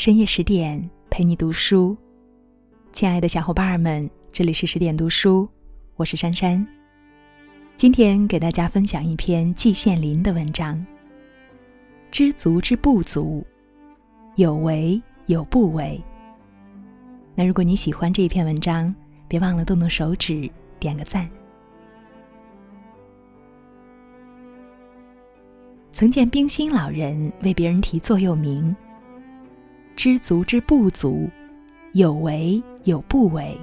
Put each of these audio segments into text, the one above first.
深夜十点陪你读书，亲爱的小伙伴们，这里是十点读书，我是珊珊。今天给大家分享一篇季羡林的文章。知足之不足，有为有不为。那如果你喜欢这一篇文章，别忘了动动手指点个赞。曾见冰心老人为别人题座右铭：“知足之不足，有为有不为。”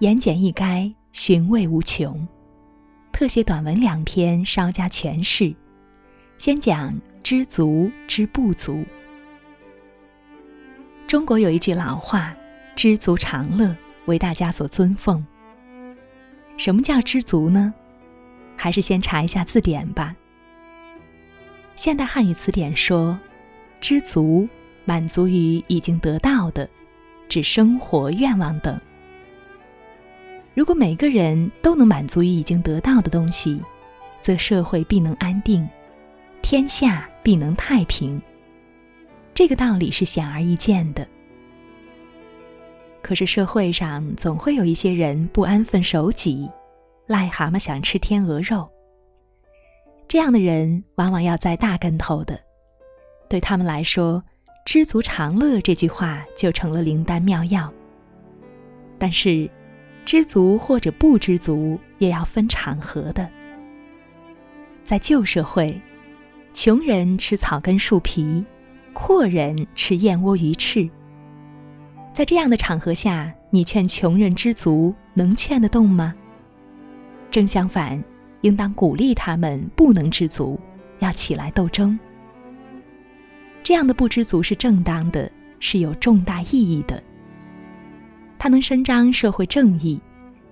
言简意赅，寻味无穷。特写短文两篇，稍加诠释。先讲知足之不足。中国有一句老话：“知足常乐”，为大家所尊奉。什么叫知足呢？还是先查一下字典吧。现代汉语词典说：“知足，满足于已经得到的，指生活愿望等。如果每个人都能满足于已经得到的东西，则社会必能安定。”天下必能太平，这个道理是显而易见的。可是社会上总会有一些人不安分守己，癞蛤蟆想吃天鹅肉。这样的人往往要栽大跟头的。对他们来说，“知足常乐”这句话就成了灵丹妙药。但是，知足或者不知足，也要分场合的。在旧社会。穷人吃草根树皮，阔人吃燕窝鱼翅。在这样的场合下，你劝穷人知足，能劝得动吗？正相反，应当鼓励他们不能知足，要起来斗争。这样的不知足是正当的，是有重大意义的。它能伸张社会正义，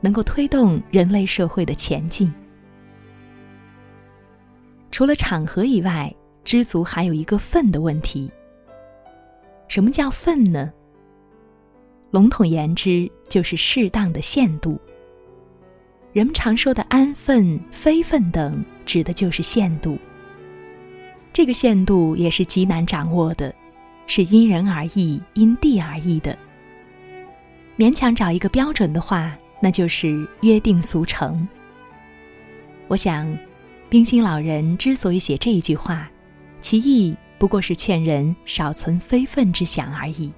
能够推动人类社会的前进。除了场合以外，知足还有一个分的问题。什么叫分呢？笼统言之，就是适当的限度。人们常说的安分、非分等，指的就是限度。这个限度也是极难掌握的，是因人而异、因地而异的。勉强找一个标准的话，那就是约定俗成。我想。冰心老人之所以写这一句话，其意不过是劝人少存非分之想而已。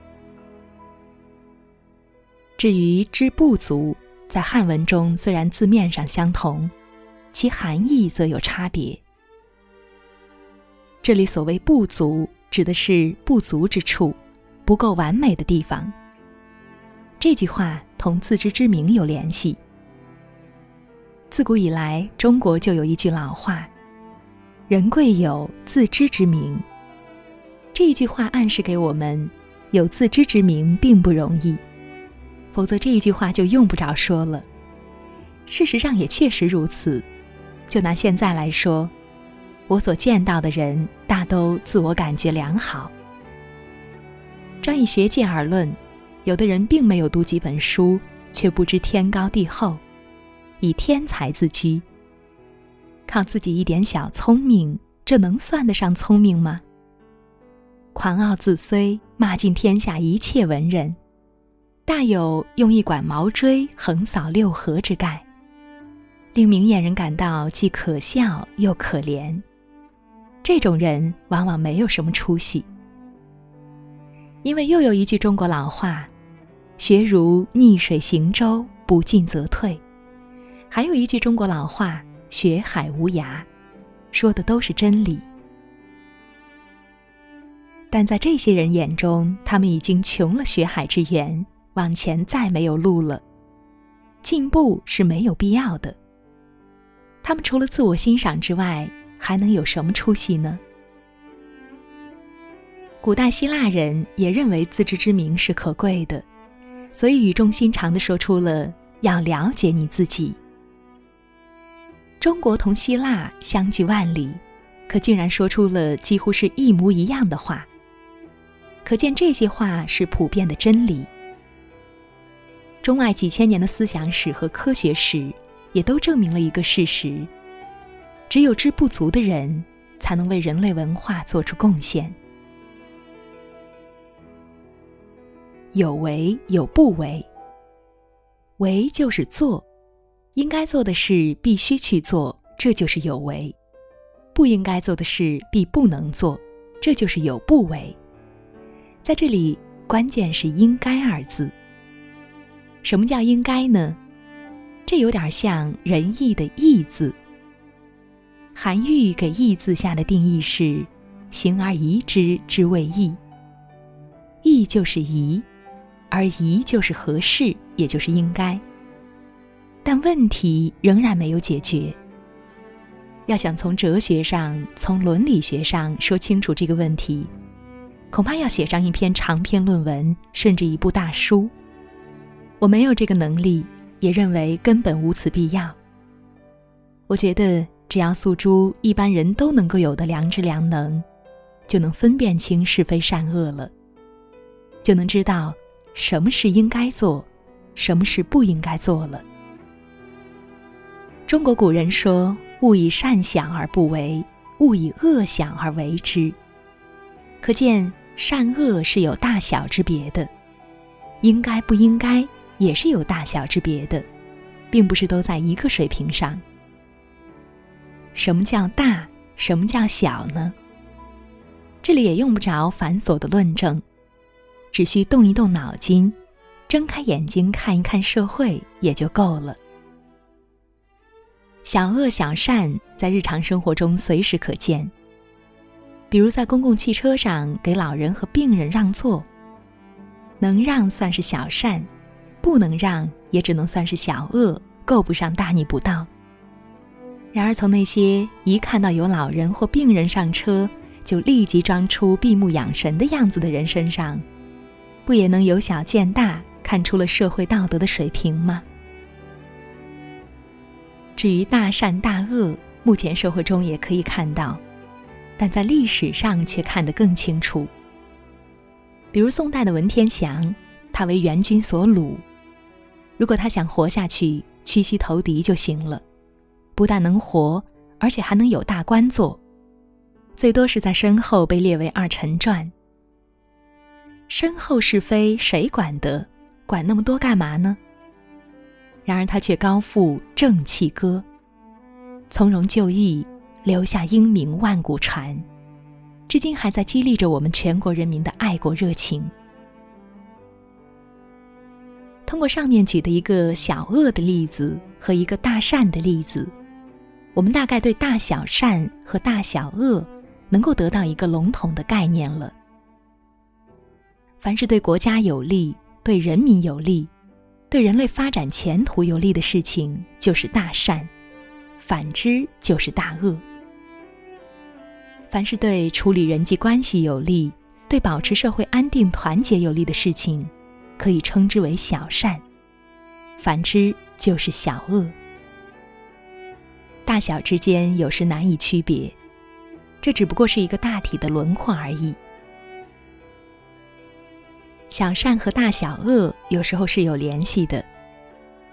至于“知不足”，在汉文中虽然字面上相同，其含义则有差别。这里所谓“不足”，指的是不足之处，不够完美的地方。这句话同自知之明有联系。自古以来，中国就有一句老话：“人贵有自知之明。”这一句话暗示给我们，有自知之明并不容易，否则这一句话就用不着说了。事实上也确实如此。就拿现在来说，我所见到的人大都自我感觉良好。专以学界而论，有的人并没有读几本书，却不知天高地厚。以天才自居，靠自己一点小聪明，这能算得上聪明吗？狂傲自虽，骂尽天下一切文人，大有用一管毛锥横扫六合之概，令明眼人感到既可笑又可怜。这种人往往没有什么出息，因为又有一句中国老话：“学如逆水行舟，不进则退。”还有一句中国老话“学海无涯”，说的都是真理。但在这些人眼中，他们已经穷了学海之源，往前再没有路了。进步是没有必要的。他们除了自我欣赏之外，还能有什么出息呢？古代希腊人也认为自知之明是可贵的，所以语重心长的说出了要了解你自己。中国同希腊相距万里，可竟然说出了几乎是一模一样的话。可见这些话是普遍的真理。中外几千年的思想史和科学史，也都证明了一个事实：只有知不足的人，才能为人类文化做出贡献。有为有不为。为就是做，应该做的事必须去做，这就是有为；不应该做的事必不能做，这就是有不为。在这里，关键是“应该”二字。什么叫应该呢？这有点像仁义的“义”字。韩愈给“义”字下的定义是：“行而宜之，之谓义。”义就是宜，而宜就是合适，也就是应该。但问题仍然没有解决。要想从哲学上、从伦理学上说清楚这个问题，恐怕要写上一篇长篇论文，甚至一部大书。我没有这个能力，也认为根本无此必要。我觉得，只要诉诸一般人都能够有的良知良能，就能分辨清是非善恶了，就能知道什么是应该做，什么是不应该做了。中国古人说：“勿以善小而不为，勿以恶小而为之。”可见善恶是有大小之别的，应该不应该。也是有大小之别的，并不是都在一个水平上。什么叫大？什么叫小呢？这里也用不着繁琐的论证，只需动一动脑筋，睁开眼睛看一看社会也就够了。小恶小善在日常生活中随时可见，比如在公共汽车上给老人和病人让座，能让算是小善。不能让，也只能算是小恶，够不上大逆不道。然而，从那些一看到有老人或病人上车就立即装出闭目养神的样子的人身上，不也能由小见大，看出了社会道德的水平吗？至于大善大恶，目前社会中也可以看到，但在历史上却看得更清楚。比如宋代的文天祥，他为元军所虏。如果他想活下去，屈膝投敌就行了，不但能活，而且还能有大官做，最多是在身后被列为二臣传。身后是非谁管得？管那么多干嘛呢？然而他却高负正气歌，从容就义，留下英名万古传，至今还在激励着我们全国人民的爱国热情。通过上面举的一个小恶的例子和一个大善的例子，我们大概对大小善和大小恶能够得到一个笼统的概念了。凡是对国家有利、对人民有利、对人类发展前途有利的事情，就是大善；反之就是大恶。凡是对处理人际关系有利、对保持社会安定团结有利的事情，可以称之为小善，反之就是小恶。大小之间有时难以区别，这只不过是一个大体的轮廓而已。小善和大小恶有时候是有联系的。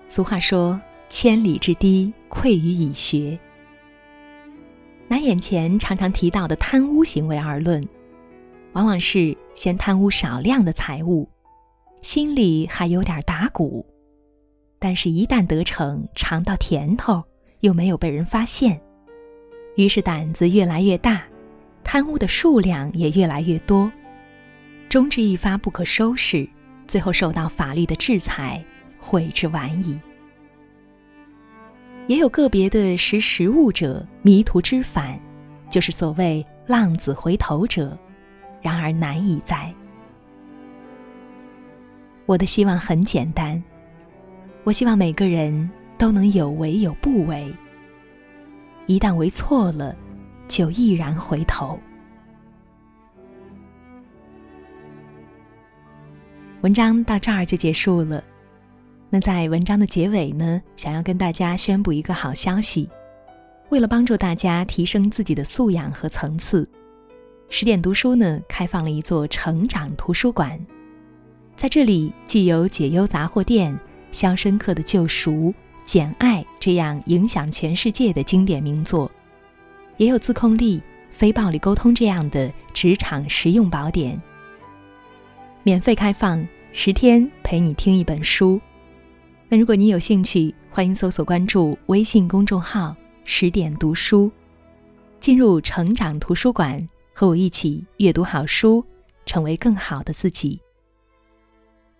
俗话说：“千里之堤，溃于蚁穴。”拿眼前常常提到的贪污行为而论，往往是先贪污少量的财物。心里还有点打鼓，但是，一旦得逞，尝到甜头，又没有被人发现，于是胆子越来越大，贪污的数量也越来越多，终至一发不可收拾，最后受到法律的制裁，悔之晚矣。也有个别的识时务者迷途知返，就是所谓浪子回头者，然而难以在。我的希望很简单，我希望每个人都能有为有不为。一旦为错了，就毅然回头。文章到这儿就结束了。那在文章的结尾呢，想要跟大家宣布一个好消息：为了帮助大家提升自己的素养和层次，十点读书呢开放了一座成长图书馆。在这里，既有解忧杂货店、《肖申克的救赎》、《简爱》这样影响全世界的经典名作，也有自控力、非暴力沟通这样的职场实用宝典。免费开放，十天陪你听一本书。那如果你有兴趣，欢迎搜索关注微信公众号“十点读书”，进入成长图书馆，和我一起阅读好书，成为更好的自己。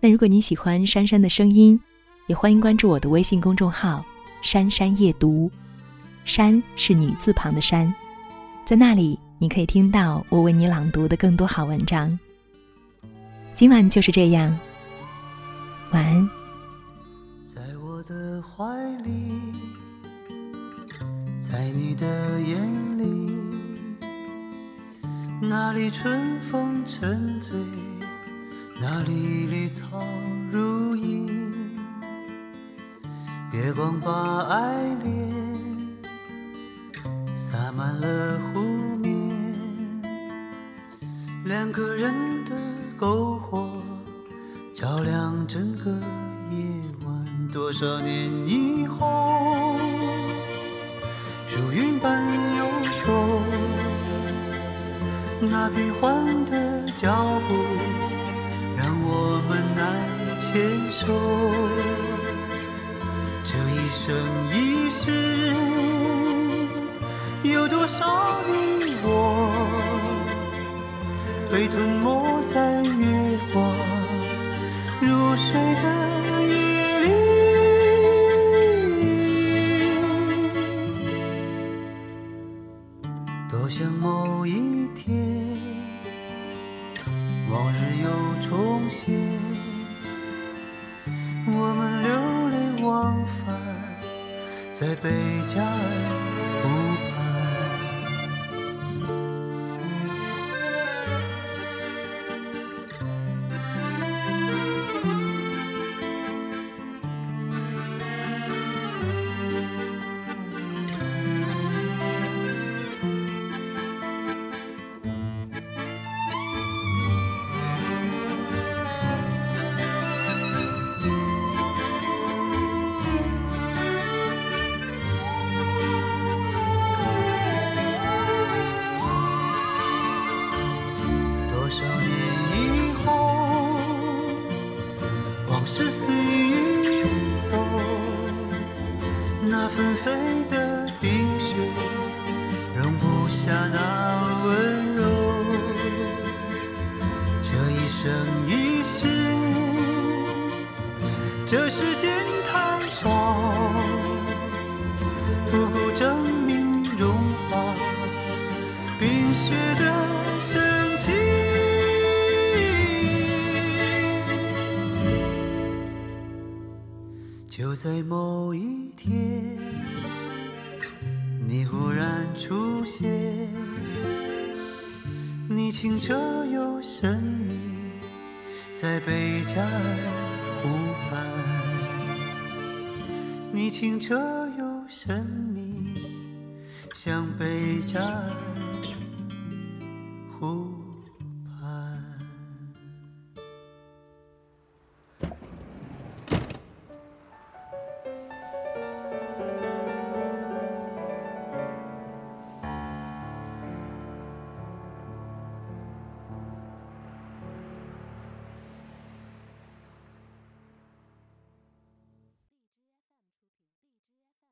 那如果你喜欢珊珊的声音，也欢迎关注我的微信公众号“珊珊夜读”，珊是女字旁的珊，在那里你可以听到我为你朗读的更多好文章。今晚就是这样，晚安。在我的怀里，在你的眼里，那里春风沉醉，那里绿草如茵，光把爱恋洒满了湖面，两个人的篝火照亮整个夜晚。多少年以后，如云般游走，那变幻的脚步让我们难牵手。一生一世，有多少你我被吞没在月光如水的夜里，多想某一天，往日又重现，我们流泪忘返。在贝加尔那纷飞的冰雪容不下那温柔。这一生一世，这世间就在某一天，你忽然出现，你清澈又神秘，在贝加尔湖畔。你清澈又神秘，像贝加尔